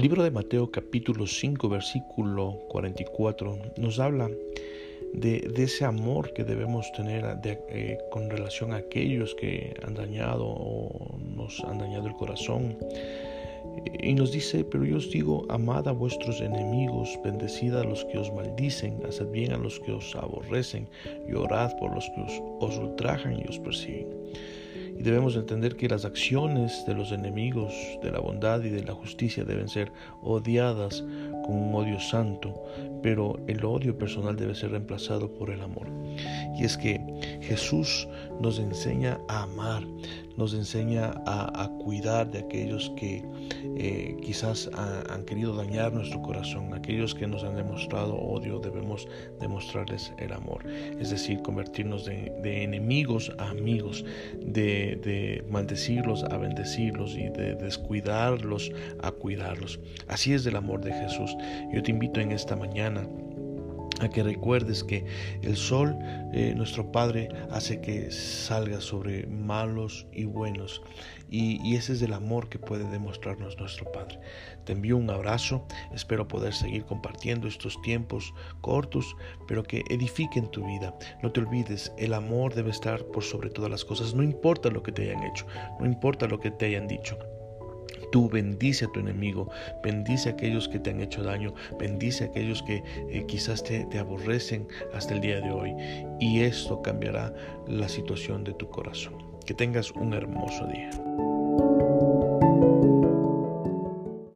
libro de Mateo capítulo 5 versículo 44 nos habla de, ese amor que debemos tener eh, con relación a aquellos que han dañado o nos han dañado el corazón. Y nos dice, pero yo os digo, amad a vuestros enemigos, bendecid a los que os maldicen, haced bien a los que os aborrecen, y orad por los que os, os ultrajan y os persiguen. Y debemos entender que las acciones de los enemigos de la bondad y de la justicia deben ser odiadas con un odio santo, pero el odio personal debe ser reemplazado por el amor. Y es que Jesús nos enseña a amar, nos enseña a, cuidar de aquellos que eh, quizás han querido dañar nuestro corazón, aquellos que nos han demostrado odio, debemos demostrarles el amor. Es decir, convertirnos de, enemigos a amigos, de, de maldecirlos a bendecirlos y de descuidarlos a cuidarlos. Así es el amor de Jesús. Yo te invito en esta mañana a que recuerdes que el sol, eh, nuestro Padre, hace que salga sobre malos y buenos. Y, ese es el amor que puede demostrarnos nuestro Padre. Te envío un abrazo, espero poder seguir compartiendo estos tiempos cortos, pero que edifiquen tu vida. No te olvides, el amor debe estar por sobre todas las cosas, no importa lo que te hayan hecho, no importa lo que te hayan dicho. Tú bendice a tu enemigo, bendice a aquellos que te han hecho daño, bendice a aquellos que eh, quizás te, te aborrecen hasta el día de hoy. Y esto cambiará la situación de tu corazón. Que tengas un hermoso día.